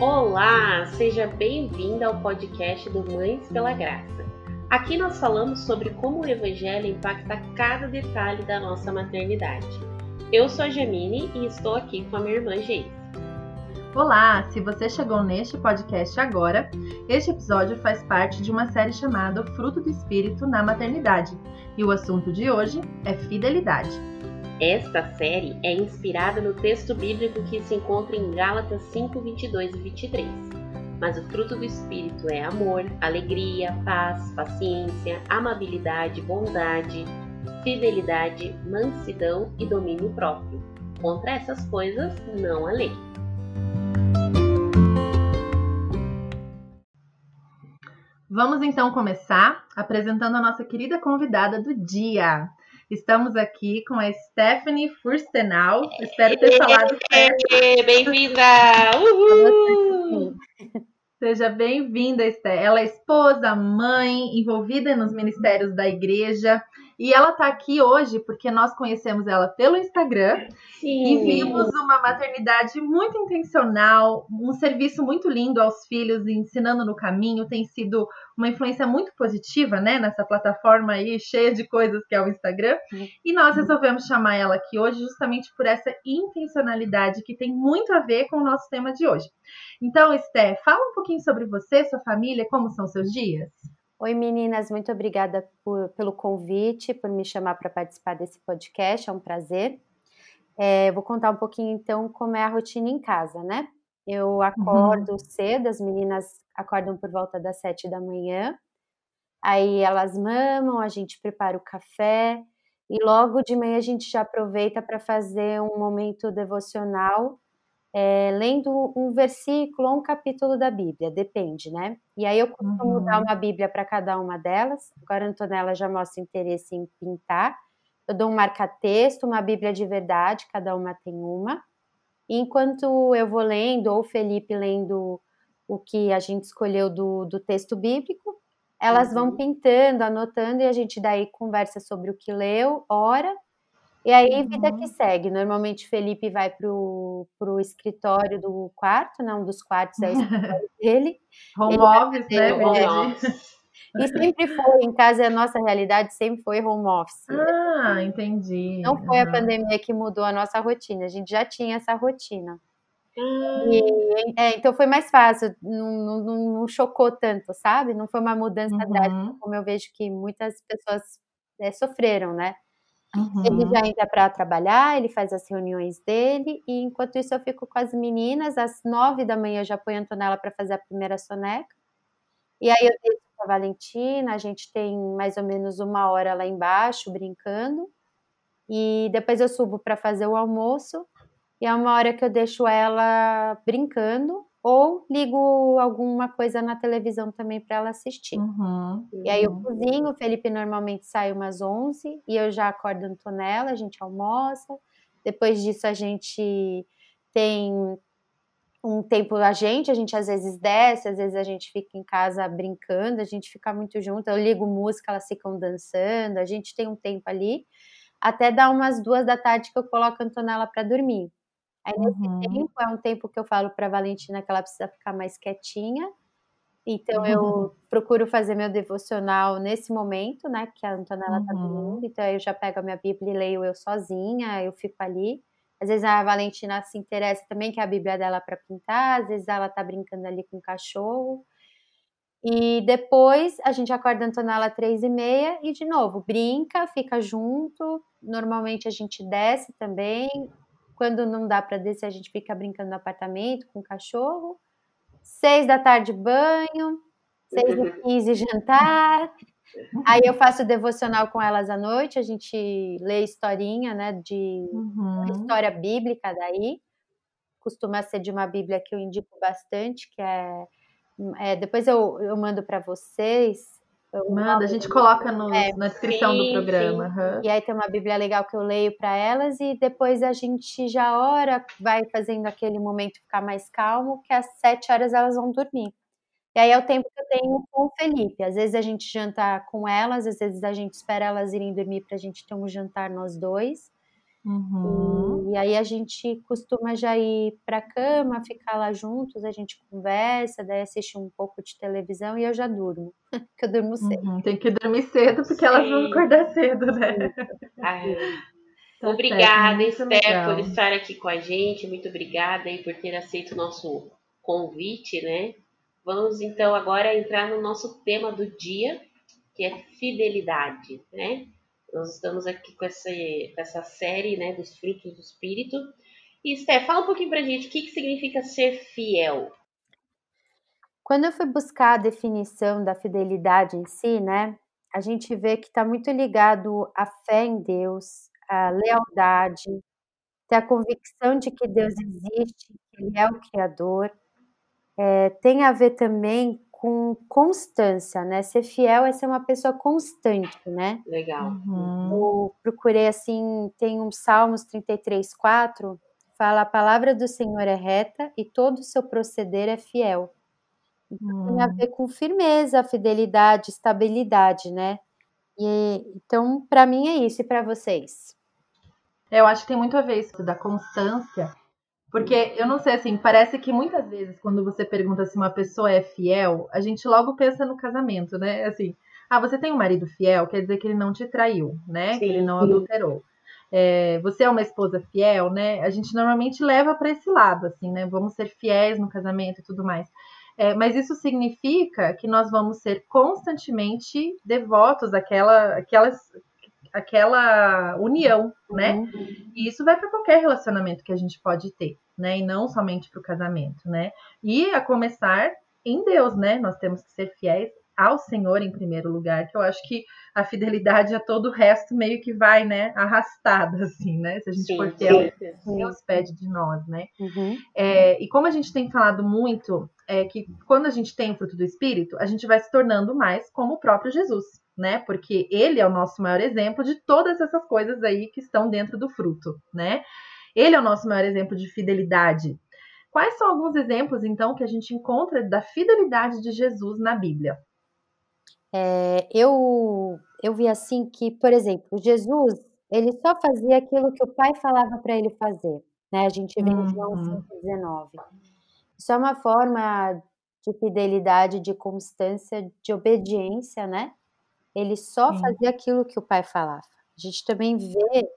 Olá, seja bem-vinda ao podcast do Mães pela Graça. Aqui nós falamos sobre como o Evangelho impacta cada detalhe da nossa maternidade. Eu sou a Jamine e estou aqui com a minha irmã Geise. Olá, se você chegou neste podcast agora, este episódio faz parte de uma série chamada Fruto do Espírito na Maternidade e o assunto de hoje é fidelidade. Esta série é inspirada no texto bíblico que se encontra em Gálatas 5, 22 e 23. Mas o fruto do Espírito é amor, alegria, paz, paciência, amabilidade, bondade, fidelidade, mansidão e domínio próprio. Contra essas coisas não há lei. Vamos então começar apresentando a nossa querida convidada do dia. Estamos aqui com a Stephanie Furstenau. Espero ter falado certo. Bem-vinda! Seja bem-vinda, Esther. Ela é esposa, mãe, envolvida nos ministérios da igreja. E ela está aqui hoje porque nós conhecemos ela pelo Instagram Sim. e vimos uma maternidade muito intencional, um serviço muito lindo aos filhos, ensinando no caminho. Tem sido uma influência muito positiva, né, nessa plataforma aí cheia de coisas que é o Instagram. E nós resolvemos chamar ela aqui hoje justamente por essa intencionalidade que tem muito a ver com o nosso tema de hoje. Então, Esther, fala um pouquinho sobre você, sua família, como são seus dias? Oi meninas, muito obrigada por, pelo convite, por me chamar para participar desse podcast, é um prazer. É, vou contar um pouquinho então como é a rotina em casa, né? Eu acordo uhum. cedo, as meninas acordam por volta das sete da manhã, aí elas mamam, a gente prepara o café e logo de manhã a gente já aproveita para fazer um momento devocional é, lendo um versículo ou um capítulo da Bíblia, depende, né? E aí eu costumo uhum. dar uma Bíblia para cada uma delas. Agora a Antonella já mostra interesse em pintar. Eu dou um marca-texto, uma Bíblia de verdade, cada uma tem uma. E enquanto eu vou lendo, ou o Felipe lendo o que a gente escolheu do, do texto bíblico, elas uhum. vão pintando, anotando, e a gente daí conversa sobre o que leu, ora, e aí, vida que uhum. segue. Normalmente, Felipe vai pro, pro escritório do quarto, né? Um dos quartos é o escritório dele. Home office, né? Home E sempre foi, em casa, a nossa realidade sempre foi home office. Ah, entendi. Não foi a pandemia que mudou a nossa rotina, a gente já tinha essa rotina. E, é, então foi mais fácil, não, não, não, chocou tanto, sabe? Não foi uma mudança uhum. drástica, como eu vejo que muitas pessoas é, sofreram, né? Uhum. Ele já entra para trabalhar, ele faz as reuniões dele, e enquanto isso eu fico com as meninas. Às nove da manhã eu já ponho a Antonella para fazer a primeira soneca. E aí eu deixo com a Valentina, a gente tem mais ou menos uma hora lá embaixo brincando. E depois eu subo para fazer o almoço. E é uma hora que eu deixo ela brincando ou ligo alguma coisa na televisão também para ela assistir. Uhum, e aí eu uhum. cozinho, o Felipe normalmente sai umas 11 e eu já acordo a Antonella, a gente almoça. Depois disso a gente tem um tempo a gente, a gente às vezes desce, às vezes a gente fica em casa brincando, a gente fica muito junto, eu ligo música, elas ficam dançando, a gente tem um tempo ali, até dar umas duas da tarde que eu coloco a Antonella para dormir. Aí nesse uhum. tempo é um tempo que eu falo para Valentina que ela precisa ficar mais quietinha. Então uhum. eu procuro fazer meu devocional nesse momento, né, que a Antonella uhum. tá dormindo. Então eu já pego a minha Bíblia e leio eu sozinha, eu fico ali. Às vezes a Valentina se interessa também que é a Bíblia dela para pintar, às vezes ela tá brincando ali com o cachorro. E depois a gente acorda a Antonella três e meia e de novo brinca, fica junto. Normalmente a gente desce também, quando não dá para descer, a gente fica brincando no apartamento com o cachorro. Seis da tarde, banho. Seis e quinze, jantar. Aí eu faço devocional com elas à noite, a gente lê historinha, né, de uhum. história bíblica daí. Costuma ser de uma Bíblia que eu indico bastante, que é, é depois eu, eu mando para vocês. Manda, a gente coloca no, é, na descrição sim, do programa. Uhum. E aí tem uma Bíblia legal que eu leio para elas e depois a gente já ora, vai fazendo aquele momento ficar mais calmo, que às sete horas elas vão dormir. E aí é o tempo que eu tenho com o Felipe. Às vezes a gente janta com elas, às vezes a gente espera elas irem dormir para a gente ter um jantar nós dois. Uhum. E, e, aí a gente costuma já ir para a cama, ficar lá juntos, a gente conversa, daí assiste um pouco de televisão e eu já durmo, porque eu durmo cedo. Uhum, tem que dormir cedo, porque Sim. elas vão acordar cedo, né? Tá obrigada, Esther, por estar aqui com a gente. Muito obrigada aí por ter aceito o nosso convite, né? Vamos então agora entrar no nosso tema do dia, que é fidelidade, né? Nós estamos aqui com essa, essa série né, dos frutos do Espírito. E, Sté, fala um pouquinho pra gente o que, que significa ser fiel. Quando eu fui buscar a definição da fidelidade em si, né, a gente vê que está muito ligado à fé em Deus, à lealdade, ter a convicção de que Deus existe, que Ele é o Criador. É, tem a ver também com constância, né? Ser fiel é ser uma pessoa constante, né? Legal. Uhum. Eu procurei assim, tem um Salmos 33, 4, fala a palavra do Senhor é reta e todo o seu proceder é fiel. Então, uhum. Tem a ver com firmeza, fidelidade, estabilidade, né? E, então, para mim é isso, e para vocês? Eu acho que tem muito a ver isso da constância porque eu não sei, assim, parece que muitas vezes quando você pergunta se uma pessoa é fiel, a gente logo pensa no casamento, né? Assim, ah, você tem um marido fiel, quer dizer que ele não te traiu, né? Sim. Que ele não adulterou. É, você é uma esposa fiel, né? A gente normalmente leva para esse lado, assim, né? Vamos ser fiéis no casamento e tudo mais. É, mas isso significa que nós vamos ser constantemente devotos àquela, àquelas, aquela união, né? Uhum. E isso vai para qualquer relacionamento que a gente pode ter, né? E não somente para o casamento, né? E a começar em Deus, né? Nós temos que ser fiéis ao Senhor em primeiro lugar, que eu acho que a fidelidade a todo o resto meio que vai, né, arrastada, assim, né? Se a gente sim, for ter sim. Deus pede de nós, né? Uhum. É, e como a gente tem falado muito, é que quando a gente tem o fruto do Espírito, a gente vai se tornando mais como o próprio Jesus, né? Porque ele é o nosso maior exemplo de todas essas coisas aí que estão dentro do fruto, né? Ele é o nosso maior exemplo de fidelidade. Quais são alguns exemplos, então, que a gente encontra da fidelidade de Jesus na Bíblia? É, eu, eu vi assim que, por exemplo, Jesus, ele só fazia aquilo que o pai falava para ele fazer. Né? A gente vê em João 5,19. Uhum. Isso é uma forma de fidelidade, de constância, de obediência, né? Ele só Sim. fazia aquilo que o pai falava. A gente também vê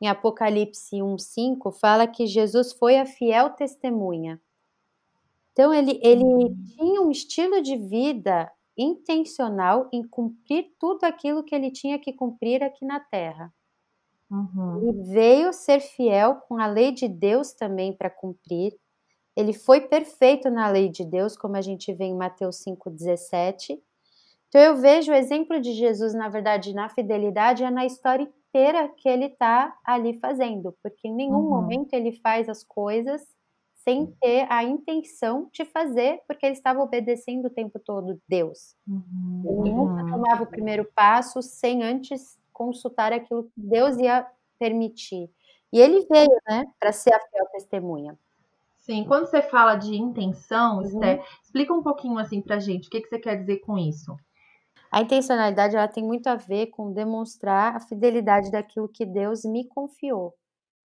em Apocalipse 1:5 fala que Jesus foi a fiel testemunha. Então ele, ele uhum. tinha um estilo de vida intencional em cumprir tudo aquilo que ele tinha que cumprir aqui na Terra. Uhum. Ele veio ser fiel com a lei de Deus também para cumprir. Ele foi perfeito na lei de Deus, como a gente vê em Mateus 5,17. Então eu vejo o exemplo de Jesus, na verdade, na fidelidade, é na história inteira que ele está ali fazendo, porque em nenhum uhum. momento ele faz as coisas sem ter a intenção de fazer, porque ele estava obedecendo o tempo todo Deus. Uhum. Ele nunca tomava o primeiro passo sem antes consultar aquilo que Deus ia permitir. E ele veio, né, para ser a fiel testemunha. Sim, quando você fala de intenção, uhum. Esther, explica um pouquinho assim pra gente, o que, que você quer dizer com isso? A intencionalidade ela tem muito a ver com demonstrar a fidelidade daquilo que Deus me confiou.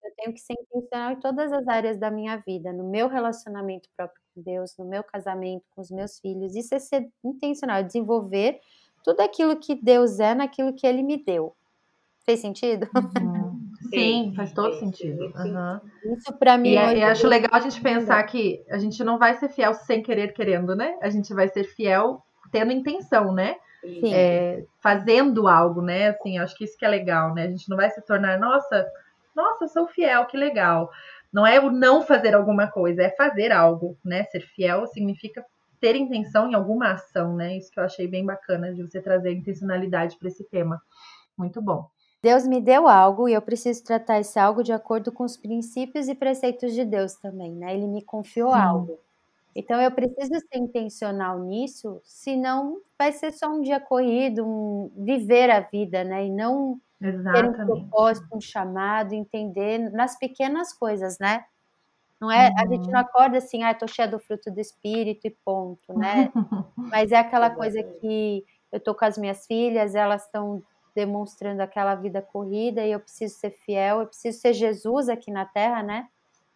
Eu tenho que ser intencional em todas as áreas da minha vida, no meu relacionamento próprio com Deus, no meu casamento com os meus filhos. Isso é ser intencional, é desenvolver tudo aquilo que Deus é naquilo que Ele me deu. Fez sentido? Uhum. Sim, faz todo sentido. Uhum. Isso para mim. E, é, e acho legal a gente pensar que a gente não vai ser fiel sem querer querendo, né? A gente vai ser fiel tendo intenção, né? É, fazendo algo, né? Assim, acho que isso que é legal, né? A gente não vai se tornar, nossa, nossa, sou fiel, que legal. Não é o não fazer alguma coisa, é fazer algo, né? Ser fiel significa ter intenção em alguma ação, né? Isso que eu achei bem bacana de você trazer intencionalidade para esse tema. Muito bom. Deus me deu algo e eu preciso tratar esse algo de acordo com os princípios e preceitos de Deus também, né? Ele me confiou algo. Então eu preciso ser intencional nisso, senão vai ser só um dia corrido, um viver a vida, né? E não Exatamente. ter um propósito, um chamado, entender nas pequenas coisas, né? Não é, uhum. a gente não uhum. acorda assim, ah, tô cheia do fruto do espírito e ponto, né? Mas é aquela coisa que eu tô com as minhas filhas, elas estão demonstrando aquela vida corrida e eu preciso ser fiel, eu preciso ser Jesus aqui na Terra, né?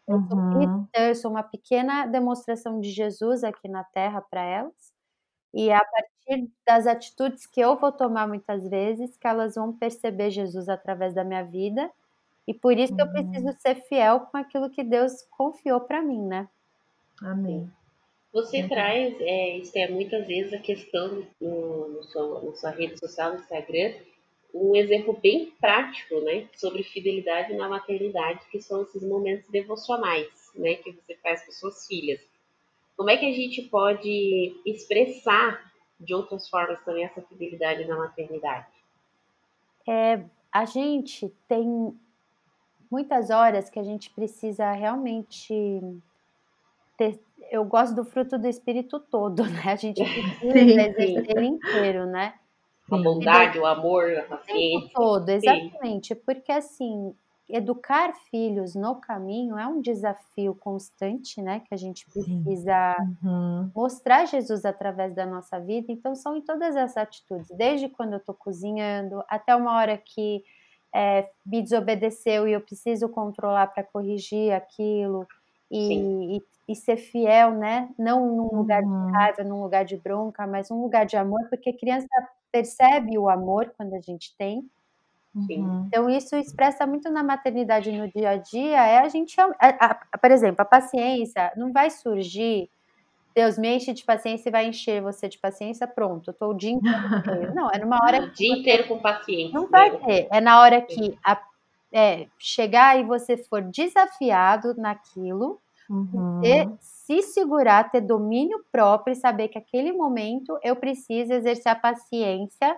Eu sou Uhum. cristã, eu sou uma pequena demonstração de Jesus aqui na Terra para elas. E é a partir das atitudes que eu vou tomar muitas vezes, que elas vão perceber Jesus através da minha vida. E por isso que eu Uhum. preciso ser fiel com aquilo que Deus confiou para mim, né? Amém. Você Uhum. traz, é, Esther, muitas vezes a questão no, no sua, na sua rede social, no Instagram, um exemplo bem prático, né, sobre fidelidade na maternidade, que são esses momentos devocionais, né, que você faz com suas filhas. Como é que a gente pode expressar de outras formas também essa fidelidade na maternidade? É, a gente tem muitas horas que a gente precisa realmente ter. Eu gosto do fruto do espírito todo, né? A gente precisa Sim, exercer ele inteiro, né? A Sim. bondade, o amor, a O tempo paciência. todo, exatamente. Porque assim, educar filhos no caminho é um desafio constante, né? Que a gente Sim. precisa Uhum. mostrar Jesus através da nossa vida. Então, são em todas essas atitudes, desde quando eu estou cozinhando, até uma hora que é, me desobedeceu e eu preciso controlar para corrigir aquilo e, e, e ser fiel, né? Não num lugar Uhum. de raiva, num lugar de bronca, mas num lugar de amor, porque criança percebe o amor quando a gente tem. Uhum. Então, isso expressa muito na maternidade no dia a dia. É a gente, a- a- por exemplo, a paciência não vai surgir. Deus me enche de paciência e vai encher você de paciência, pronto, eu tô o dia inteiro. Não, é numa hora O dia inteiro com paciência. não vai ter. É na hora que a- é, chegar e você for desafiado naquilo, Uhum. você se segurar, ter domínio próprio e saber que aquele momento eu preciso exercer a paciência.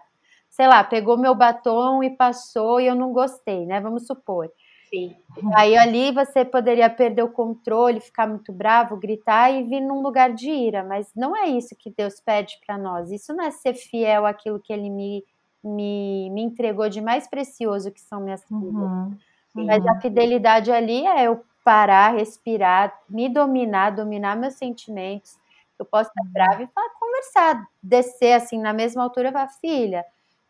Sei lá, pegou meu batom e passou e eu não gostei, né? Vamos supor. Sim, Aí ali você poderia perder o controle, ficar muito bravo, gritar e vir num lugar de ira, mas não é isso que Deus pede para nós. Isso não é ser fiel àquilo que Ele me, me, me entregou de mais precioso, que são minhas filhas. Uhum. Mas a fidelidade ali é eu parar, respirar, me dominar, dominar meus sentimentos. Eu posso estar brava e falar, conversar, descer assim na mesma altura e falar, filha,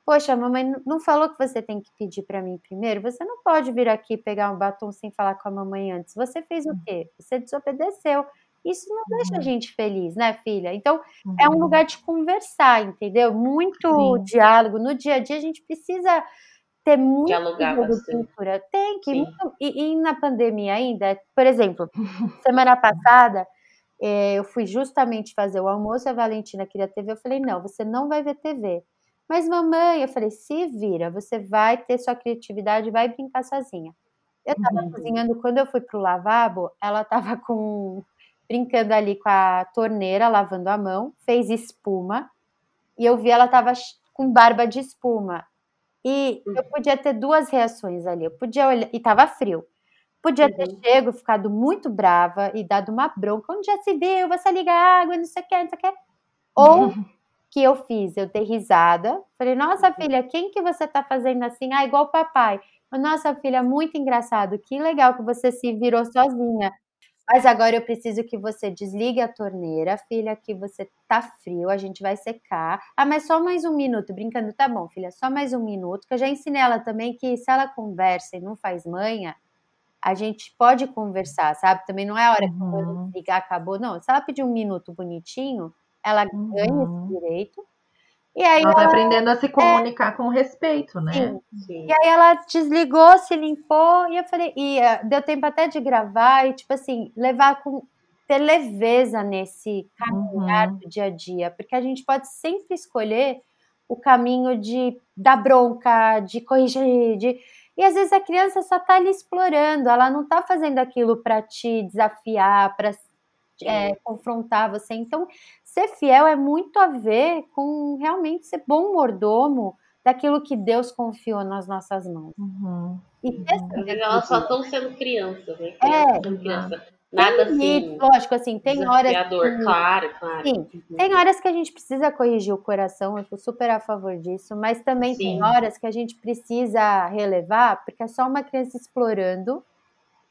poxa, a mamãe não falou que você tem que pedir para mim primeiro? Você não pode vir aqui pegar um batom sem falar com a mamãe antes. Você fez o quê? Você desobedeceu. Isso não deixa a gente feliz, né, filha? Então, é um Uhum. lugar de conversar, entendeu? Muito Sim. diálogo. No dia a dia, a gente precisa ter muito Dialogar jogo de bastante. cintura. Tem que. Muito- e, e na pandemia ainda, por exemplo, semana passada, eh, eu fui justamente fazer o almoço, a Valentina queria TV, eu falei, não, você não vai ver TV. Mas mamãe, eu falei, se vira, você vai ter sua criatividade, vai brincar sozinha. Eu tava Uhum. cozinhando, quando eu fui pro lavabo, ela tava com brincando ali com a torneira, lavando a mão, fez espuma, e eu vi ela tava com barba de espuma. E eu podia ter duas reações ali. Eu podia olhar, e tava frio. Podia ter Uhum. chego, ficado muito brava e dado uma bronca. Onde já se viu? Você liga a água, não sei o que, não sei o que. Ou que eu fiz? Eu dei risada. Falei, nossa filha, quem que você tá fazendo assim? Ah, igual o papai. Nossa filha, muito engraçado. Que legal que você se virou sozinha. Mas agora eu preciso que você desligue a torneira, filha, que você tá frio, a gente vai secar. Ah, mas só mais um minuto, brincando, tá bom, filha, só mais um minuto, que eu já ensinei ela também que se ela conversa e não faz manha, a gente pode conversar, sabe? Também não é a hora que eu Uhum. desligar, acabou, não. Se ela pedir um minuto bonitinho, ela ganha Uhum. esse direito. E aí Ela vai ela, aprendendo a se comunicar com respeito, né? sim, sim. e aí ela desligou, se limpou, e eu falei, e eh, deu tempo até de gravar e, tipo assim, levar com ter leveza nesse caminhar Uhum. do dia a dia, porque a gente pode sempre escolher o caminho de dar bronca, de corrigir, de... e às vezes a criança só tá ali explorando, ela não tá fazendo aquilo para te desafiar, para confrontar você. Então, ser fiel é muito a ver com realmente ser bom mordomo daquilo que Deus confiou nas nossas mãos. Uhum. E vezes elas só estão sendo crianças, né? É. Sendo criança. Nada tem limite, assim. lógico, assim, tem horas que- Claro, claro. Sim, Uhum. tem horas que a gente precisa corrigir o coração, eu sou super a favor disso, mas também tem Sim. horas que a gente precisa relevar, porque é só uma criança explorando.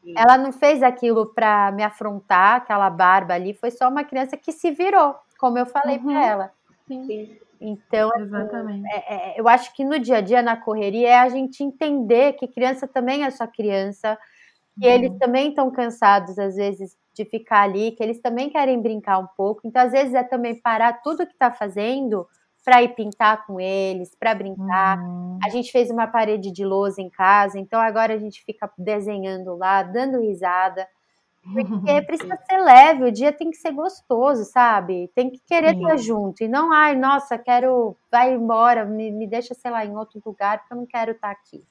Sim. Ela não fez aquilo para me afrontar, aquela barba ali, foi só uma criança que se virou, como eu falei Uhum. para ela. Sim. Então, assim, Exatamente. É, é, eu acho que no dia a dia, na correria, é a gente entender que criança também é só criança, que uhum. eles também estão cansados, às vezes, de ficar ali, que eles também querem brincar um pouco. Então, às vezes, é também parar tudo que está fazendo para ir pintar com eles, para brincar. Uhum. A gente fez uma parede de lousa em casa, então agora a gente fica desenhando lá, dando risada. Porque precisa ser leve, o dia tem que ser gostoso, sabe? Tem que querer Sim. estar junto. E não, ai, nossa, quero, vai embora, me, me deixa, sei lá, em outro lugar, porque eu não quero estar aqui.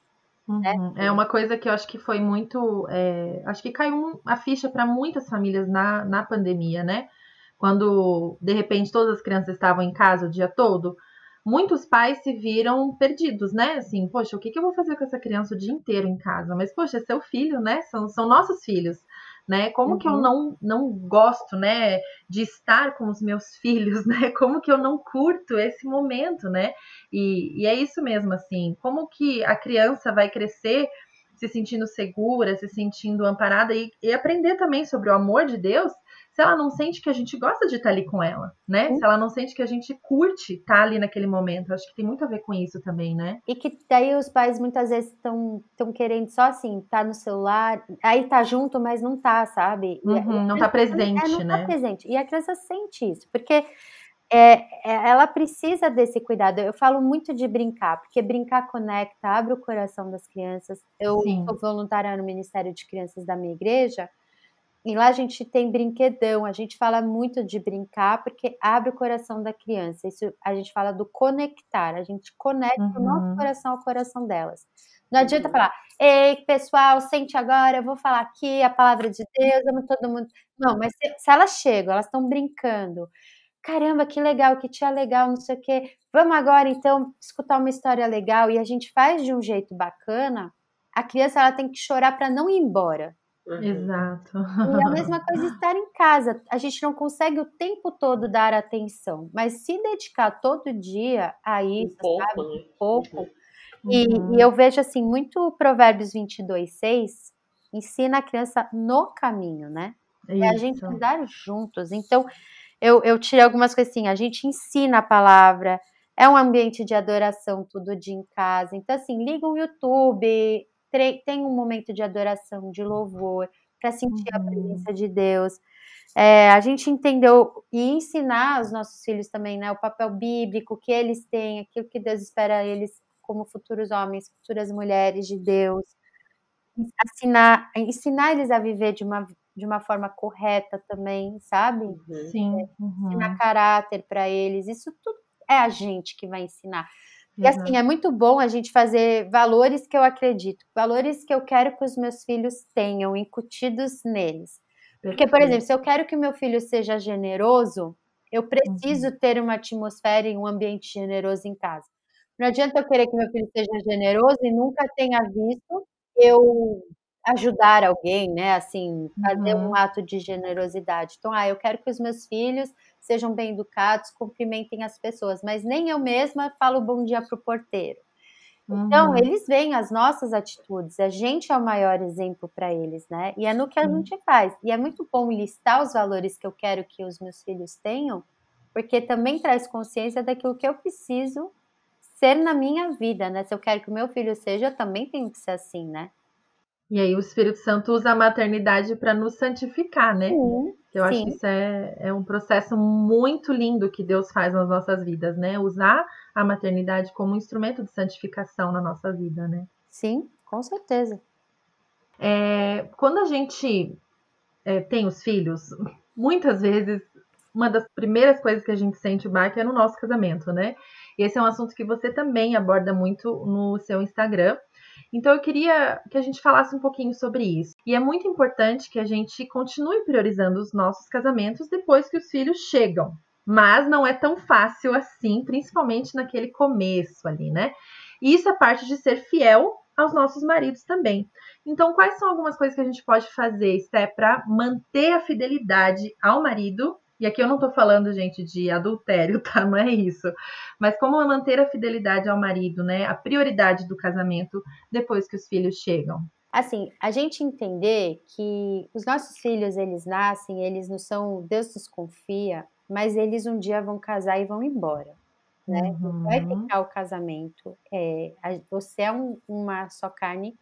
Né? Uhum. Né? É uma coisa que eu acho que foi muito. É, acho que caiu a ficha para muitas famílias na, na pandemia, né? Quando de repente todas as crianças estavam em casa o dia todo, muitos pais se viram perdidos, né? Assim, poxa, o que, que eu vou fazer com essa criança o dia inteiro em casa? Mas, poxa, é seu filho, né? São, são nossos filhos né? Como uhum. que eu uhum. não, não gosto, né, de estar com os meus filhos, né? Como que eu não curto esse momento, né? E, e é isso mesmo, assim, como que a criança vai crescer se sentindo segura, se sentindo amparada e, e aprender também sobre o amor de Deus se ela não sente que a gente gosta de estar ali com ela, né? Se ela não sente que a gente curte estar ali naquele momento. Acho que tem muito a ver com isso também, né? E que daí os pais muitas vezes estão querendo só assim, tá no celular, aí tá junto, mas não tá, sabe? Uhum, não tá presente, é, não tá né? Tá presente. E a criança sente isso, porque é, é, ela precisa desse cuidado. Eu falo muito de brincar, porque brincar conecta, abre o coração das crianças. Eu Sim. sou voluntária no Ministério de Crianças da minha igreja e lá a gente tem brinquedão, a gente fala muito de brincar porque abre o coração da criança. Isso a gente fama do conectar, a gente conecta uhum. o nosso uhum. coração ao coração delas. Não adianta falar, ei, pessoal, sente agora, eu vou falar aqui a palavra de Deus, amo todo mundo. Não, mas se, se elas chegam, elas estão brincando. Caramba, que legal, que tia legal, não sei o quê. Vamos agora, então, escutar uma história legal e a gente faz de um jeito bacana. A criança ela tem que chorar para não ir embora. Uhum. Exato. E a mesma coisa estar em casa. A gente não consegue o tempo todo dar atenção, mas se dedicar todo dia a isso, um pouco, sabe? Um pouco. Uhum. E, e, eu vejo assim, muito Provérbios 22, 6 ensina a criança no caminho, né? Isso. É a gente andar juntos. Então, eu, eu tirei algumas coisas assim, a gente ensina a palavra, é um ambiente de adoração todo dia em casa. Então, assim, liga o YouTube, tem um momento de adoração, de louvor, para sentir uhum. a presença de Deus. É, a gente entendeu e ensinar os nossos filhos também, né, o papel bíblico que eles têm, aquilo que Deus espera eles como futuros homens, futuras mulheres de Deus. Ensinar, ensinar eles a viver de uma, de uma forma correta também, sabe? Uhum. Sim. É, uhum. Ensinar caráter para eles. Isso tudo é a gente que vai ensinar. E assim, é muito bom a gente fazer valores que eu acredito, valores que eu quero que os meus filhos tenham incutidos neles. Porque, por exemplo, se eu quero que meu filho seja generoso, eu preciso uhum. ter uma atmosfera e um ambiente generoso em casa. Não adianta eu querer que meu filho seja generoso e nunca tenha visto eu ajudar alguém, né? Assim, fazer uhum. um ato de generosidade. Então, ah, eu quero que os meus filhos sejam bem educados, cumprimentem as pessoas, mas nem eu mesma falo bom dia para o porteiro. Então, uhum. eles veem as nossas atitudes, a gente é o maior exemplo para eles, né? E é no que a uhum. gente faz. E é muito bom listar os valores que eu quero que os meus filhos tenham, porque também traz consciência daquilo que eu preciso ser na minha vida, né? Se eu quero que o meu filho seja, eu também tenho que ser assim, né? E aí o Espírito Santo usa a maternidade para nos santificar, né? Sim, eu sim. acho que isso é, é um processo muito lindo que Deus faz nas nossas vidas, né? Usar a maternidade como um instrumento de santificação na nossa vida, né? Sim, com certeza. É, quando a gente é, tem os filhos, muitas vezes uma das primeiras coisas que a gente sente o baque é no nosso casamento, né? E esse é um assunto que você também aborda muito no seu Instagram. Então eu queria que a gente falasse um pouquinho sobre isso. E é muito importante que a gente continue priorizando os nossos casamentos depois que os filhos chegam. Mas não é tão fácil assim, principalmente naquele começo ali, né? E isso é parte de ser fiel aos nossos maridos também. Então, quais são algumas coisas que a gente pode fazer, Sté, para manter a fidelidade ao marido e aqui eu não tô falando, gente, de adultério, tá? Não é isso. Mas como manter a fidelidade ao marido, né? A prioridade do casamento depois que os filhos chegam. Assim, a gente entender que os nossos filhos, eles nascem, eles não são. Deus nos confia, mas eles um dia vão casar e vão embora. né? Uhum. Vai ficar o casamento. É, você é um, uma só carne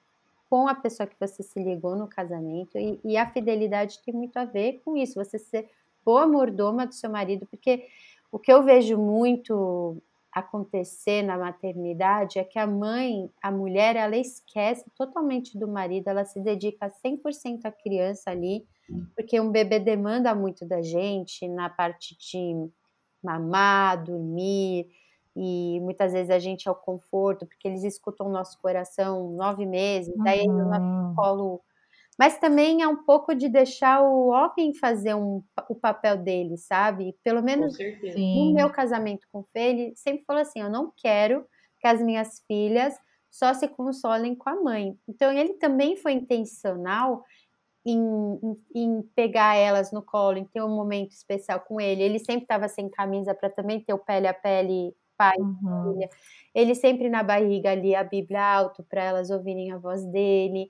com a pessoa que você se ligou no casamento e, e, a fidelidade tem muito a ver com isso. Você ser boa mordoma do seu marido, porque o que eu vejo muito acontecer na maternidade é que a mãe, a mulher, ela esquece totalmente do marido, ela se dedica 100% à criança ali, porque um bebê demanda muito da gente na parte de mamar, dormir, e muitas vezes a gente é o conforto, porque eles escutam o nosso coração nove meses, daí uhum. no colo mas também é um pouco de deixar o homem fazer um, o papel dele, sabe? Pelo menos no meu casamento com o Fê, ele sempre falou assim: eu não quero que as minhas filhas só se consolem com a mãe. Então ele também foi intencional em, em, em pegar elas no colo, em ter um momento especial com ele. Ele sempre estava sem camisa para também ter o pele a pele pai uhum. filha. Ele sempre na barriga ali a Bíblia alto para elas ouvirem a voz dele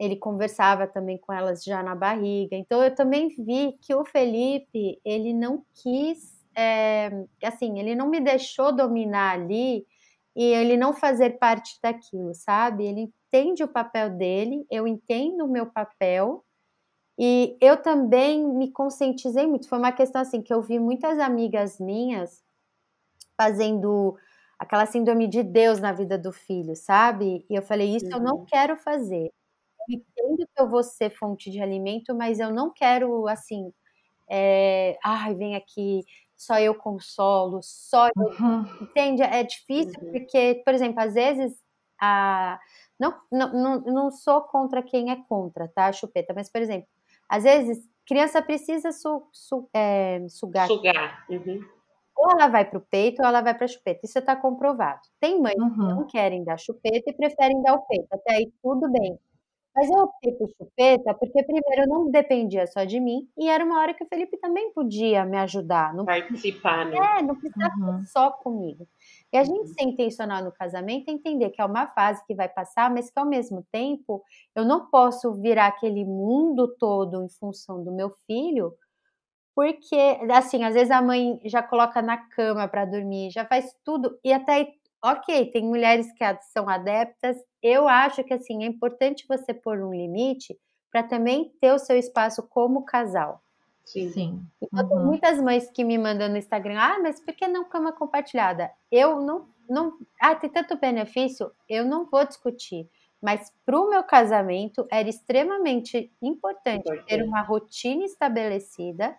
ele conversava também com elas já na barriga. Então eu também vi que o Felipe ele não quis, é, assim, ele não me deixou dominar ali e ele não fazer parte daquilo, sabe? Ele entende o papel dele, eu entendo o meu papel e eu também me conscientizei muito. Foi uma questão assim que eu vi muitas amigas minhas fazendo aquela síndrome de Deus na vida do filho, sabe? E eu falei, isso uhum. eu não uhum. quero fazer entendo que eu vou ser fonte de alimento, mas eu não quero, assim, é, ai, vem aqui, só eu consolo, só eu. Uhum. Entende? É difícil, uhum. porque, por exemplo, às vezes a. Não, não, não, não sou contra quem é contra, tá, chupeta? Mas, por exemplo, às vezes criança precisa su, su, é, sugar. Sugar. Uhum. Ou ela vai para o peito ou ela vai para a chupeta. Isso está comprovado. Tem mães uhum. que não querem dar chupeta e preferem dar o peito. Até aí tudo bem. Mas eu optei por chupeta porque, primeiro, não dependia só de mim e era uma hora que o Felipe também podia me ajudar. Não Participar, né? É, não precisava uhum. só comigo. E a gente uhum. ser intencional no casamento é entender que é uma fase que vai passar, mas que ao mesmo tempo eu não posso virar aquele mundo todo em função do meu filho, porque, assim, às vezes a mãe já coloca na cama para dormir, já faz tudo, e até ok, tem mulheres que são adeptas. Eu acho que assim é importante você pôr um limite para também ter o seu espaço como casal. Sim. Sim. Então, uhum. tem muitas mães que me mandam no Instagram, ah, mas por que não cama compartilhada? Eu não, não, ah, tem tanto benefício, eu não vou discutir. Mas para o meu casamento era extremamente importante, importante ter uma rotina estabelecida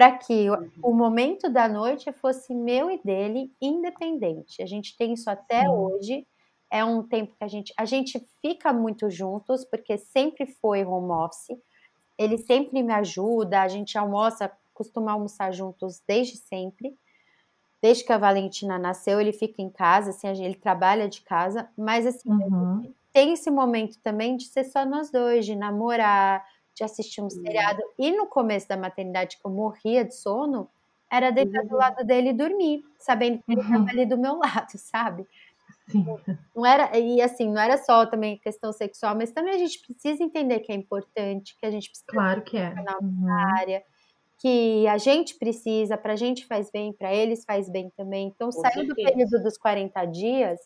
para que uhum. o momento da noite fosse meu e dele, independente. A gente tem isso até Sim. hoje. É um tempo que a gente a gente fica muito juntos porque sempre foi home office. Ele sempre me ajuda, a gente almoça, costuma almoçar juntos desde sempre. Desde que a Valentina nasceu, ele fica em casa, assim, ele trabalha de casa, mas assim, uhum. tem esse momento também de ser só nós dois, de namorar, de assistir um uhum. seriado. E no começo da maternidade, que eu morria de sono, era deitar uhum. do lado dele e dormir, sabendo que ele estava uhum. ali do meu lado, sabe? Sim. Não era, e assim, não era só também questão sexual, mas também a gente precisa entender que é importante, que a gente precisa claro que é. na uhum. área, que a gente precisa, para a gente faz bem, para eles faz bem também. Então, saindo do período dos 40 dias,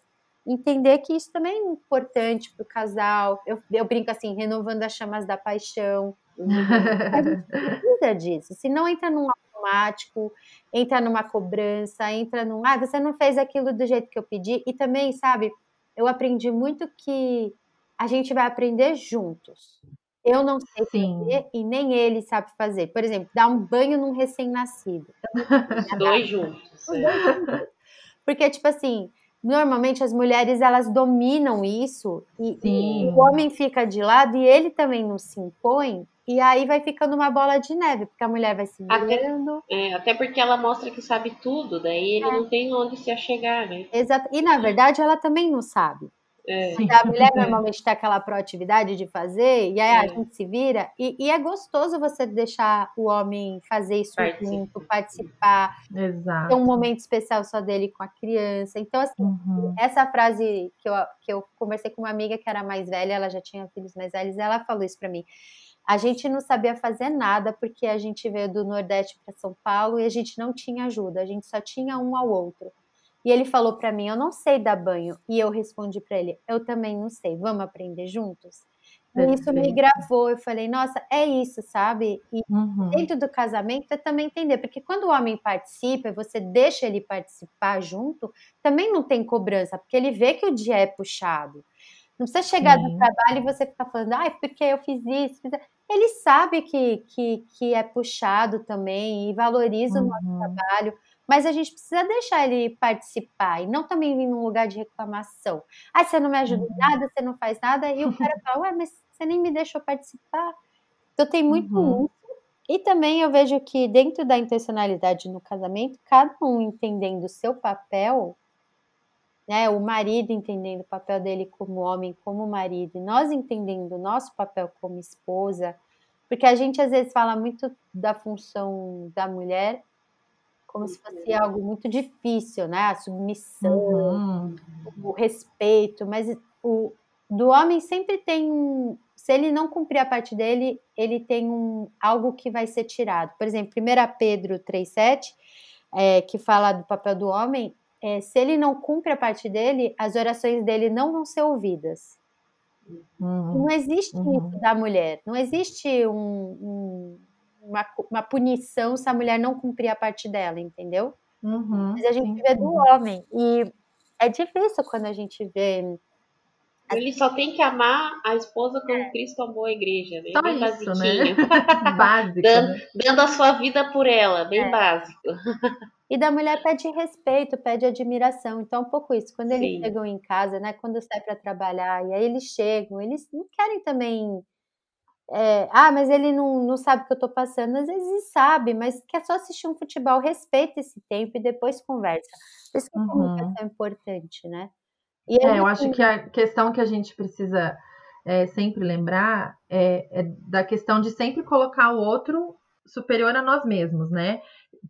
entender que isso também é importante para o casal. Eu, eu brinco assim, renovando as chamas da paixão. a gente precisa disso. Se não entra num automático, entra numa cobrança, entra num. Ah, você não fez aquilo do jeito que eu pedi. E também, sabe, eu aprendi muito que a gente vai aprender juntos. Eu não sei Sim. fazer e nem ele sabe fazer. Por exemplo, dar um banho num recém-nascido. Os dois juntos. É. Porque, tipo assim, normalmente as mulheres elas dominam isso e, e, o homem fica de lado e ele também não se impõe e aí vai ficando uma bola de neve porque a mulher vai se virando. até, é, até porque ela mostra que sabe tudo daí ele é. não tem onde se achegar né? Exato. E na verdade ela também não sabe é. A mulher normalmente tem aquela proatividade de fazer, e aí é. a gente se vira, e, e, é gostoso você deixar o homem fazer isso Participa. junto, participar, Exato. ter um momento especial só dele com a criança. Então, assim, uhum. essa frase que eu, que eu conversei com uma amiga que era mais velha, ela já tinha filhos mais velhos, ela falou isso para mim. A gente não sabia fazer nada porque a gente veio do Nordeste para São Paulo e a gente não tinha ajuda, a gente só tinha um ao outro. E ele falou para mim: Eu não sei dar banho. E eu respondi para ele: Eu também não sei. Vamos aprender juntos? E isso me gravou. Eu falei: Nossa, é isso, sabe? E uhum. dentro do casamento é também entender, porque quando o homem participa e você deixa ele participar junto, também não tem cobrança, porque ele vê que o dia é puxado. Não precisa chegar Sim. do trabalho e você ficar falando, ai, ah, porque eu fiz isso, fiz... Ele sabe que, que, que é puxado também e valoriza uhum. o nosso uhum. trabalho, mas a gente precisa deixar ele participar e não também vir num lugar de reclamação. Ah, você não me ajuda em uhum. nada, você não faz nada, e o cara fala, ué, mas você nem me deixou participar. Então tem muito uhum. isso. E também eu vejo que dentro da intencionalidade no casamento, cada um entendendo o seu papel, né? O marido entendendo o papel dele como homem, como marido, e nós entendendo o nosso papel como esposa, porque a gente às vezes fala muito da função da mulher como se fosse uhum. algo muito difícil, né? A submissão, uhum. o respeito, mas o do homem sempre tem um, se ele não cumprir a parte dele, ele tem um algo que vai ser tirado. Por exemplo, 1 Pedro 3,7, é, que fala do papel do homem, é, se ele não cumpre a parte dele, as orações dele não vão ser ouvidas. Uhum. Não existe uhum. isso da mulher. Não existe um, um, uma, uma, punição se a mulher não cumprir a parte dela, entendeu? Uhum. Mas a gente vê do homem. E é difícil quando a gente vê ele só tem que amar a esposa como é. Cristo amou a igreja, né? Só bem isso, Né? básico. Dando, né? dando, a sua vida por ela, bem é. básico. E da mulher pede respeito, pede admiração. Então, um pouco isso. Quando eles Sim. chegam em casa, né? Quando sai para trabalhar, e aí eles chegam, eles não querem também. É, ah, mas ele não, não sabe o que eu tô passando. Às vezes sabe, mas quer só assistir um futebol, respeita esse tempo e depois conversa. Isso que a uhum. comunicação é importante, né? É, eu acho que a questão que a gente precisa é, sempre lembrar é, é, da questão de sempre colocar o outro superior a nós mesmos, né?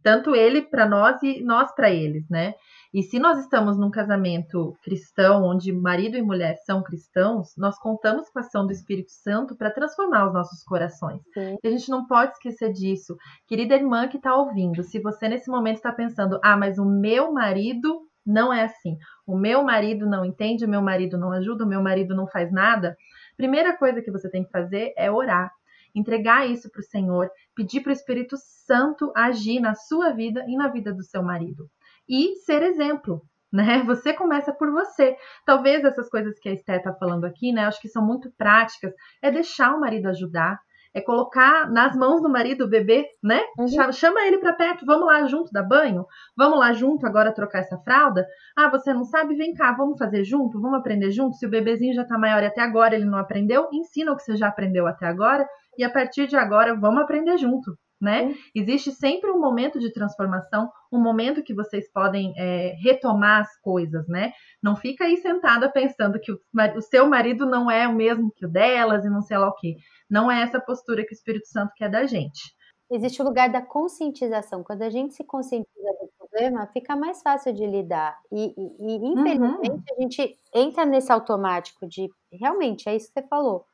Tanto ele para nós e nós para eles, né? E se nós estamos num casamento cristão, onde marido e mulher são cristãos, nós contamos com a ação do Espírito Santo para transformar os nossos corações. Sim. E a gente não pode esquecer disso. Querida irmã que está ouvindo, se você nesse momento está pensando, ah, mas o meu marido não é assim. O meu marido não entende, o meu marido não ajuda, o meu marido não faz nada. Primeira coisa que você tem que fazer é orar, entregar isso para o Senhor, pedir para o Espírito Santo agir na sua vida e na vida do seu marido. E ser exemplo, né? Você começa por você. Talvez essas coisas que a Esté está falando aqui, né? Acho que são muito práticas. É deixar o marido ajudar, é colocar nas mãos do marido o bebê, né? Uhum. Chama ele para perto, vamos lá junto dar banho, vamos lá junto agora trocar essa fralda. Ah, você não sabe? Vem cá, vamos fazer junto, vamos aprender junto. Se o bebezinho já tá maior e até agora ele não aprendeu, ensina o que você já aprendeu até agora e a partir de agora vamos aprender junto. Né? Uhum. Existe sempre um momento de transformação, um momento que vocês podem é, retomar as coisas, né? Não fica aí sentada pensando que o, o, seu marido não é o mesmo que o delas e não sei lá o que. Não é essa postura que o Espírito Santo quer da gente. Existe o lugar da conscientização. Quando a gente se conscientiza do problema, fica mais fácil de lidar. E, e, e infelizmente, uhum. a gente entra nesse automático de realmente, é isso que você falou.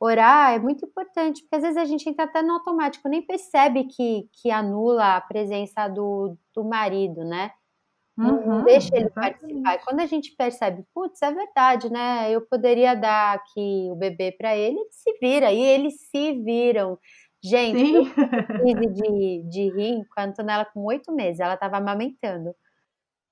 Orar é muito importante, porque às vezes a gente entra até no automático, nem percebe que, que anula a presença do, do marido, né? Uhum, não deixa ele participar. E quando a gente percebe, putz, é verdade, né? Eu poderia dar aqui o bebê para ele, ele se vira, e eles se viram. Gente, eu de, de rir com a Antonella com oito meses, ela estava amamentando.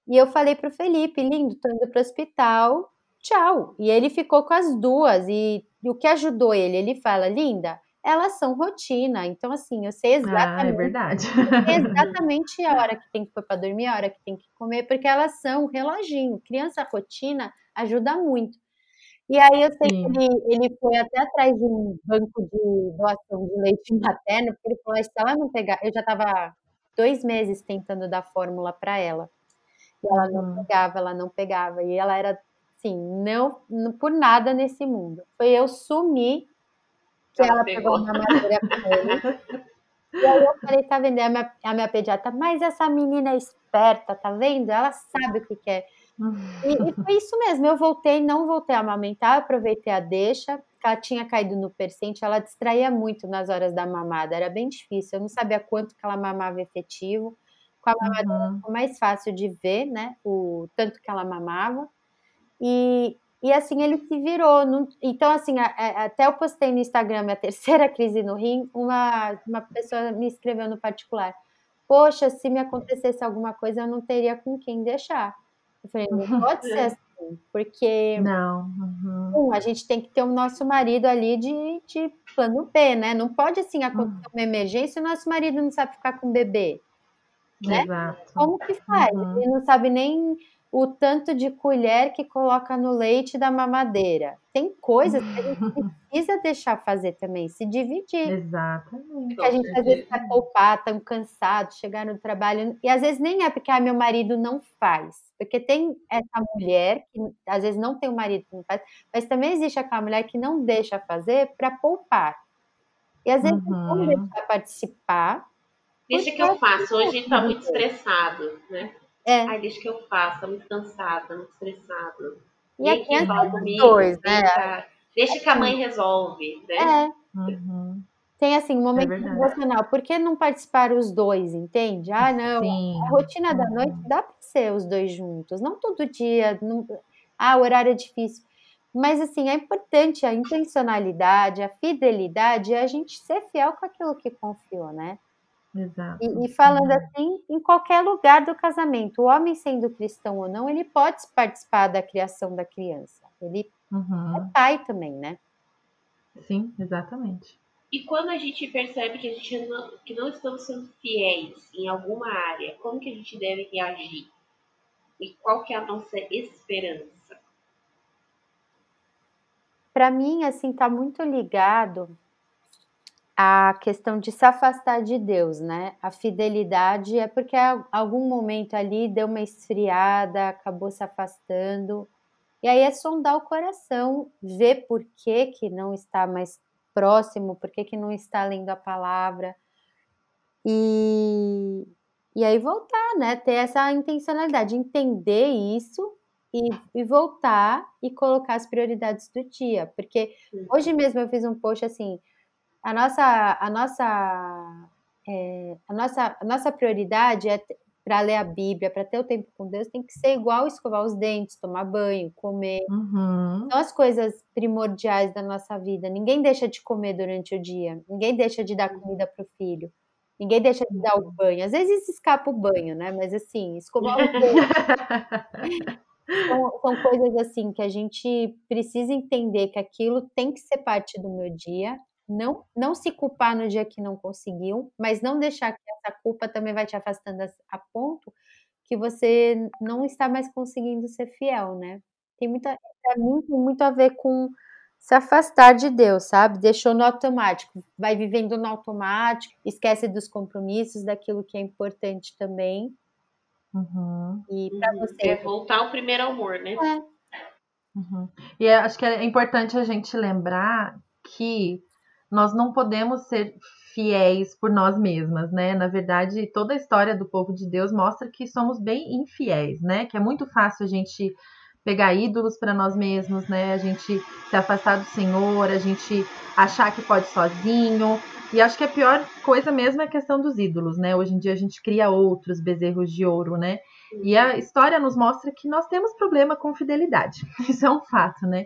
E eu falei pro Felipe, lindo, tô indo pro hospital, tchau. E ele ficou com as duas, e, e o que ajudou ele? Ele fala, linda, elas são rotina. Então, assim, eu sei exatamente. Ah, é verdade. exatamente a hora que tem que pôr para dormir, a hora que tem que comer, porque elas são um reloginho. Criança rotina ajuda muito. E aí eu sei Sim. que ele, ele foi até atrás de um banco de doação de leite materno, porque ele falou, se ela não pegar, eu já estava dois meses tentando dar fórmula para ela. E ela não hum. pegava, ela não pegava. E ela era assim, não, não por nada nesse mundo. Foi eu sumir que ela, ela pegou uma madeira com ele. E aí eu falei, tá vendo? A minha, a minha pediatra, mas essa menina é esperta, tá vendo? Ela sabe o que quer. É. E, e, foi isso mesmo, eu voltei, não voltei a amamentar, aproveitei a deixa, ela tinha caído no percente, ela distraía muito nas horas da mamada, era bem difícil, eu não sabia quanto que ela mamava efetivo. Com a mamadeira uhum. ficou mais fácil de ver, né? O tanto que ela mamava. E, e assim ele se virou. então, assim, a, a, até eu postei no Instagram a terceira crise no rim, uma, uma pessoa me escreveu no particular. Poxa, se me acontecesse alguma coisa, eu não teria com quem deixar. Eu falei, não pode ser assim porque não. Uhum. Um, a gente tem que ter o nosso marido ali de, de plano B, né? Não pode assim acontecer uhum. uma emergência e o nosso marido não sabe ficar com o bebê. Né? Exato. Como que faz? Uhum. Ele não sabe nem o tanto de colher que coloca no leite da mamadeira. Tem coisas que a gente precisa deixar fazer também, se dividir. Exatamente. Porque a gente às vezes está poupar, tão cansado, chegar no trabalho, e às vezes nem é porque ah, meu marido não faz. Porque tem essa mulher que às vezes não tem o um marido que não faz, mas também existe aquela mulher que não deixa fazer para poupar. E às vezes uhum. não deixa participar. Deixa que eu faço, hoje está muito estressado, né? É. Ai, deixa que eu faço, tá muito cansada, muito estressado. E, aqui é comigo, dois, né? Deixa, deixa que a mãe resolve, né? É. Uhum. Tem assim, um momento é emocional. Por que não participar os dois, entende? Ah, não. Sim. A rotina da noite dá para ser os dois juntos. Não todo dia. Não... Ah, o horário é difícil. Mas assim, é importante a intencionalidade, a fidelidade, é a gente ser fiel com aquilo que confiou, né? Exato. E, e, falando uhum. assim, em qualquer lugar do casamento, o homem sendo cristão ou não, ele pode participar da criação da criança. Ele uhum. é pai também, né? Sim, exatamente. E quando a gente percebe que a gente não, que não estamos sendo fiéis em alguma área, como que a gente deve reagir? E qual que é a nossa esperança? Para mim, assim, tá muito ligado a questão de se afastar de Deus, né? A fidelidade é porque algum momento ali deu uma esfriada, acabou se afastando. E aí é sondar o coração, ver por que, que não está mais próximo, por que, que não está lendo a palavra. E, e aí voltar, né? Ter essa intencionalidade, entender isso e, e, voltar e colocar as prioridades do dia. Porque hoje mesmo eu fiz um post assim a nossa, a nossa, é, a nossa, a nossa prioridade é para ler a Bíblia, para ter o tempo com Deus, tem que ser igual escovar os dentes, tomar banho, comer. Uhum. São as coisas primordiais da nossa vida. Ninguém deixa de comer durante o dia, ninguém deixa de dar comida para o filho. Ninguém deixa de dar o banho. Às vezes escapa o banho, né? Mas assim, escovar os dentes. são, são coisas assim que a gente precisa entender que aquilo tem que ser parte do meu dia não, não se culpar no dia que não conseguiu, mas não deixar que essa culpa também vai te afastando a, a ponto que você não está mais conseguindo ser fiel, né? Tem muita, para mim, tem muito a ver com se afastar de Deus, sabe? Deixou no automático, vai vivendo no automático, esquece dos compromissos, daquilo que é importante também. Uhum. E para uhum. você. É voltar ao primeiro amor, né? É. Uhum. E acho que é importante a gente lembrar que nós não podemos ser fiéis por nós mesmas, né? Na verdade, toda a história do povo de Deus mostra que somos bem infiéis, né? Que é muito fácil a gente pegar ídolos para nós mesmos, né? A gente se afastar do Senhor, a gente achar que pode sozinho. E acho que a pior coisa mesmo é a questão dos ídolos, né? Hoje em dia a gente cria outros bezerros de ouro, né? E a história nos mostra que nós temos problema com fidelidade. Isso é um fato, né?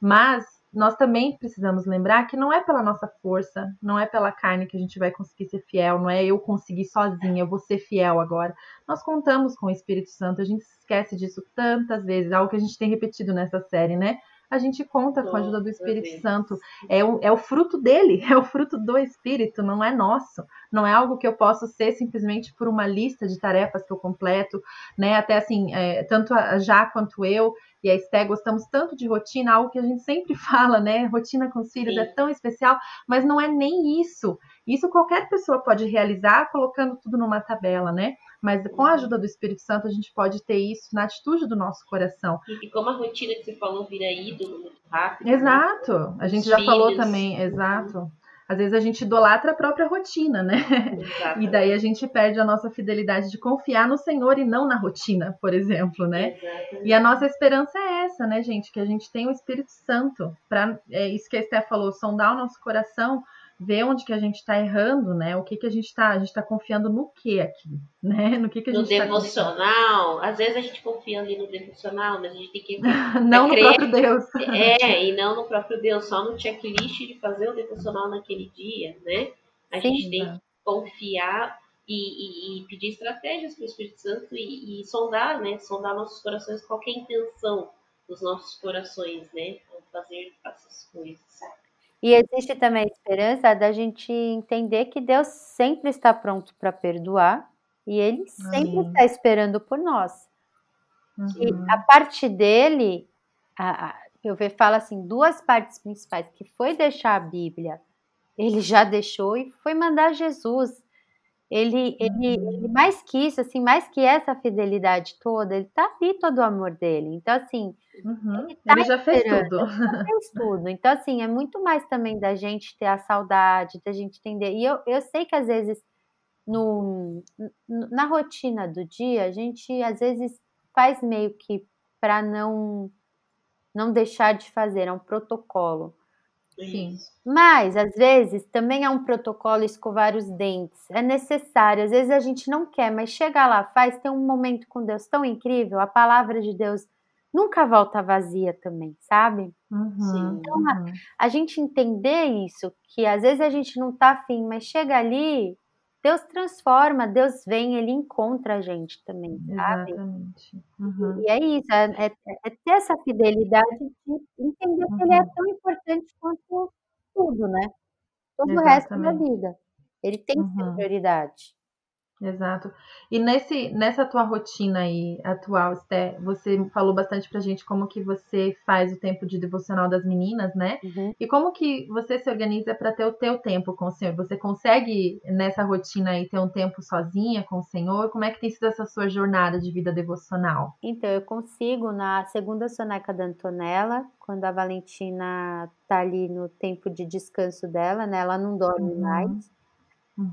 Mas nós também precisamos lembrar que não é pela nossa força, não é pela carne que a gente vai conseguir ser fiel, não é eu conseguir sozinha, eu vou ser fiel agora. Nós contamos com o Espírito Santo, a gente esquece disso tantas vezes, algo que a gente tem repetido nessa série, né? A gente conta com a ajuda do Espírito Santo. É o, é o fruto dele, é o fruto do Espírito, não é nosso. Não é algo que eu posso ser simplesmente por uma lista de tarefas que eu completo, né? Até assim, é, tanto a Já quanto eu, e a Esté gostamos tanto de rotina, algo que a gente sempre fala, né? Rotina com os filhos é Sim. é tão especial, mas não é nem isso. Isso qualquer pessoa pode realizar colocando tudo numa tabela, né? Mas com a ajuda do Espírito Santo, a gente pode ter isso na atitude do nosso coração. E como a rotina que você falou vira ídolo muito rápido. Exato. Né? A gente Os já filhos. falou também, exato. Às vezes a gente idolatra a própria rotina, né? Exatamente. E daí a gente perde a nossa fidelidade de confiar no Senhor e não na rotina, por exemplo, né? Exatamente. E a nossa esperança é essa, né, gente? Que a gente tem o Espírito Santo para é isso que a Esté falou, sondar o nosso coração ver onde que a gente está errando, né? O que que a gente está, a gente está confiando no que aqui, né? No que que a gente No tá devocional, tá às vezes a gente confia ali no devocional, mas a gente tem que não no próprio Deus. É, e não no próprio Deus, só no checklist de fazer o devocional naquele dia, né? A Sim, gente tem que confiar e, e, e pedir estratégias para o Espírito Santo e, e, sondar, né? Sondar nossos corações, qual é a intenção dos nossos corações, né? Fazer essas coisas. E existe também a esperança da gente entender que Deus sempre está pronto para perdoar e Ele sempre Amém. está esperando por nós. Uhum. E a parte dele, a, a, eu vejo, fala assim, duas partes principais, que foi deixar a Bíblia, ele já deixou e foi mandar Jesus. Ele, ele, uhum. ele mais que isso, assim, mais que essa fidelidade toda, ele tá ali todo o amor dele. Então, assim, uhum. ele, tá ele, já fez tudo. Ele já fez tudo. Então, assim, é muito mais também da gente ter a saudade, da gente entender. E eu, eu sei que às vezes no, na rotina do dia, a gente às vezes faz meio que para não não deixar de fazer, é um protocolo. Sim. Mas, às vezes, também é um protocolo escovar os dentes. É necessário. Às vezes a gente não quer, mas chega lá, faz, tem um momento com Deus tão incrível. A palavra de Deus nunca volta vazia também, sabe? Uhum, então, uhum. A, a, gente entender isso, que às vezes a gente não tá afim, mas chega ali, Deus transforma, Deus vem, ele encontra a gente também, sabe? Exatamente. Uhum. E é isso, é, é, é, ter essa fidelidade de entender que ele é uhum. tão importante quanto tudo, né? Todo Exatamente. o resto da vida. Ele tem que ser uhum. prioridade. Exato. E nesse, nessa tua rotina aí atual, Esté, você falou bastante pra gente como que você faz o tempo de devocional das meninas, né? Uhum. E como que você se organiza para ter o teu tempo com o Senhor? Você consegue nessa rotina aí ter um tempo sozinha com o Senhor? Como é que tem sido essa sua jornada de vida devocional? Então, eu consigo na segunda soneca da Antonella, quando a Valentina tá ali no tempo de descanso dela, né? Ela não dorme uhum. mais.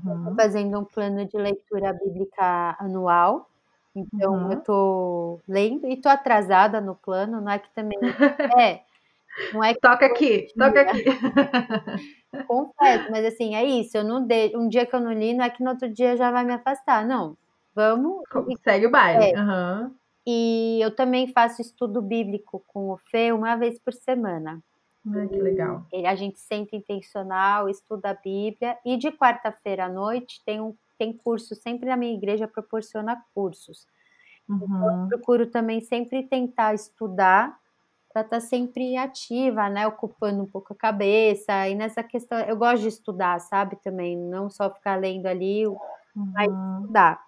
Uhum. fazendo um plano de leitura bíblica anual. Então, uhum. eu estou lendo e estou atrasada no plano, não é que também. É. Não é que toca aqui, toca aqui. Confesso, mas assim, é isso. Eu não de... Um dia que eu não li, não é que no outro dia já vai me afastar. Não. Vamos. Segue o baile. É. Uhum. E eu também faço estudo bíblico com o Fê uma vez por semana. Ai, que legal. a gente sente intencional, estuda a Bíblia e de quarta-feira à noite tem um tem curso, sempre na minha igreja proporciona cursos. Então, uhum. Então, eu procuro também sempre tentar estudar para estar tá sempre ativa, né? Ocupando um pouco a cabeça. E nessa questão, eu gosto de estudar, sabe? Também, não só ficar lendo ali, uhum. mas estudar.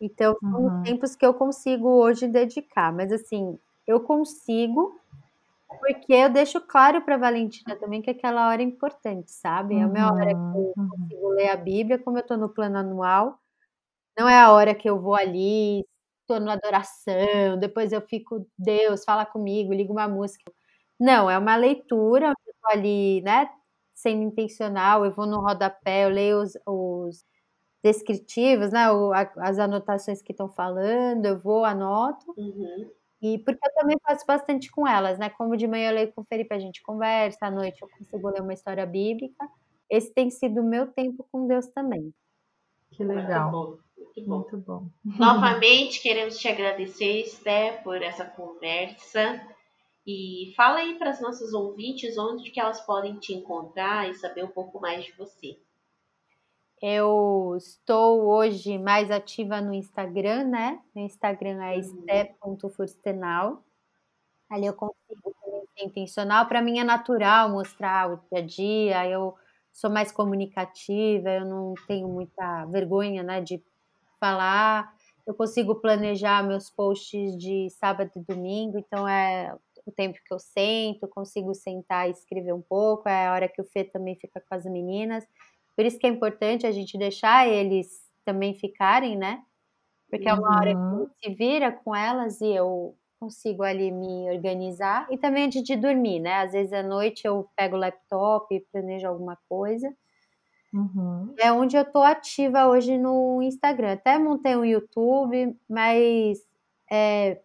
Então, são uhum. os tempos que eu consigo hoje dedicar. Mas assim, eu consigo porque eu deixo claro para Valentina também que aquela hora é importante, sabe? É a minha hora que eu uhum. consigo ler a Bíblia, como eu estou no plano anual. Não é a hora que eu vou ali, estou na adoração, depois eu fico, Deus, fala comigo, ligo uma música. Não, é uma leitura, eu estou ali, né, sendo intencional, eu vou no rodapé, eu leio os, os descritivos, né, as anotações que estão falando, eu vou, anoto. Uhum. E porque eu também faço bastante com elas, né? Como de manhã eu leio com o Felipe, a gente conversa, à noite eu consigo ler uma história bíblica. Esse tem sido o meu tempo com Deus também. Que legal. Muito bom. Muito bom. Muito bom. Novamente, queremos te agradecer, Esté, por essa conversa. E fala aí para as nossas ouvintes onde que elas podem te encontrar e saber um pouco mais de você. Eu estou hoje mais ativa no Instagram, né? Meu Instagram é uhum. Ali eu consigo ser intencional. Para mim é natural mostrar o dia a dia. Eu sou mais comunicativa, eu não tenho muita vergonha, né, de falar. Eu consigo planejar meus posts de sábado e domingo, então é o tempo que eu sento, consigo sentar e escrever um pouco, é a hora que o Fê também fica com as meninas. Por isso que é importante a gente deixar eles também ficarem, né? Porque é uma hora que uhum. se vira com elas e eu consigo ali me organizar. E também antes de dormir, né? Às vezes à noite eu pego o laptop e planejo alguma coisa. Uhum. É onde eu tô ativa hoje no Instagram. Até montei um YouTube, mas é,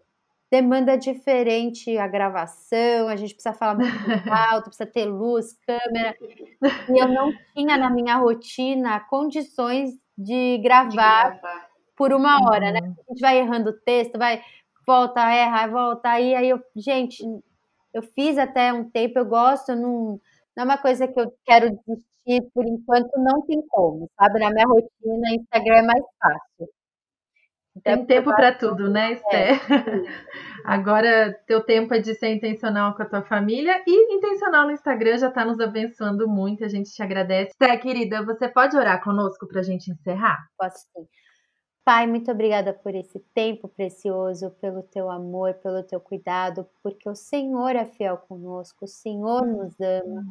demanda diferente a gravação, a gente precisa falar muito alto, precisa ter luz, câmera. E eu não tinha na minha rotina condições de gravar, de gravar. por uma hora, né? Uhum. A gente vai errando o texto, vai, volta, erra, volta, aí, aí eu, gente, eu fiz até um tempo, eu gosto, não, não é uma coisa que eu quero desistir por enquanto, não tem como, sabe? Na minha rotina, Instagram é mais fácil. Tem tempo para tudo, né, Esther? É. Agora, teu tempo é de ser intencional com a tua família e intencional no Instagram já está nos abençoando muito. A gente te agradece. Esther, querida, você pode orar conosco para a gente encerrar? Posso sim. Pai, muito obrigada por esse tempo precioso, pelo teu amor, pelo teu cuidado, porque o Senhor é fiel conosco, o Senhor nos ama,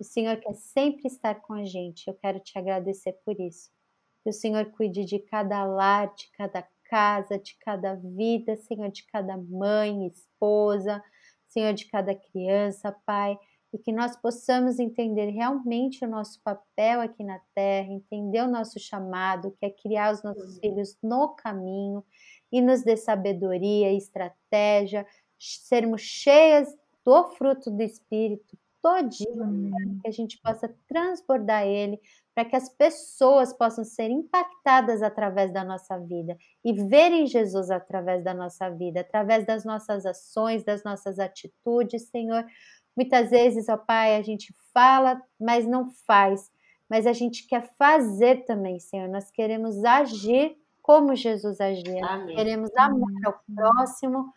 o Senhor quer sempre estar com a gente. Eu quero te agradecer por isso. Que o Senhor cuide de cada lar, de cada casa, de cada vida, Senhor, de cada mãe, esposa, Senhor, de cada criança, Pai, e que nós possamos entender realmente o nosso papel aqui na terra, entender o nosso chamado, que é criar os nossos filhos no caminho e nos dê sabedoria e estratégia, sermos cheias do fruto do Espírito todinho, que a gente possa transbordar ele para que as pessoas possam ser impactadas através da nossa vida e verem Jesus através da nossa vida, através das nossas ações, das nossas atitudes, Senhor. Muitas vezes, ó Pai, a gente fala, mas não faz, mas a gente quer fazer também, Senhor. Nós queremos agir como Jesus agia, Amém. queremos amar ao próximo,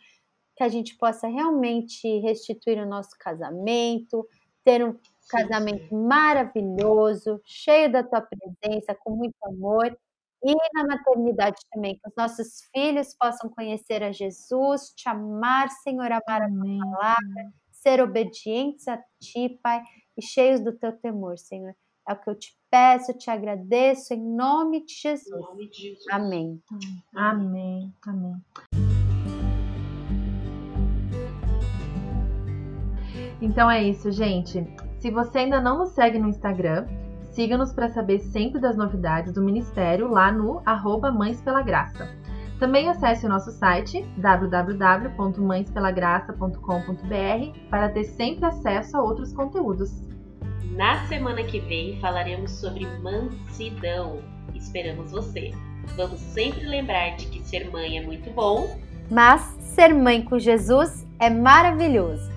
que a gente possa realmente restituir o nosso casamento, ter um casamento maravilhoso, cheio da tua presença, com muito amor. E na maternidade também, que os nossos filhos possam conhecer a Jesus, te amar, Senhor, amar a tua palavra, ser obedientes a ti, Pai, e cheios do teu temor, Senhor. É o que eu te peço, te agradeço, em nome de Jesus. Nome de Jesus. Amém. Amém. Amém. Então é isso, gente. Se você ainda não nos segue no Instagram, siga-nos para saber sempre das novidades do Ministério lá no arroba Mães Pela Graça. Também acesse o nosso site www.mãespelagraça.com.br para ter sempre acesso a outros conteúdos. Na semana que vem falaremos sobre mansidão. Esperamos você. Vamos sempre lembrar de que ser mãe é muito bom, mas ser mãe com Jesus é maravilhoso.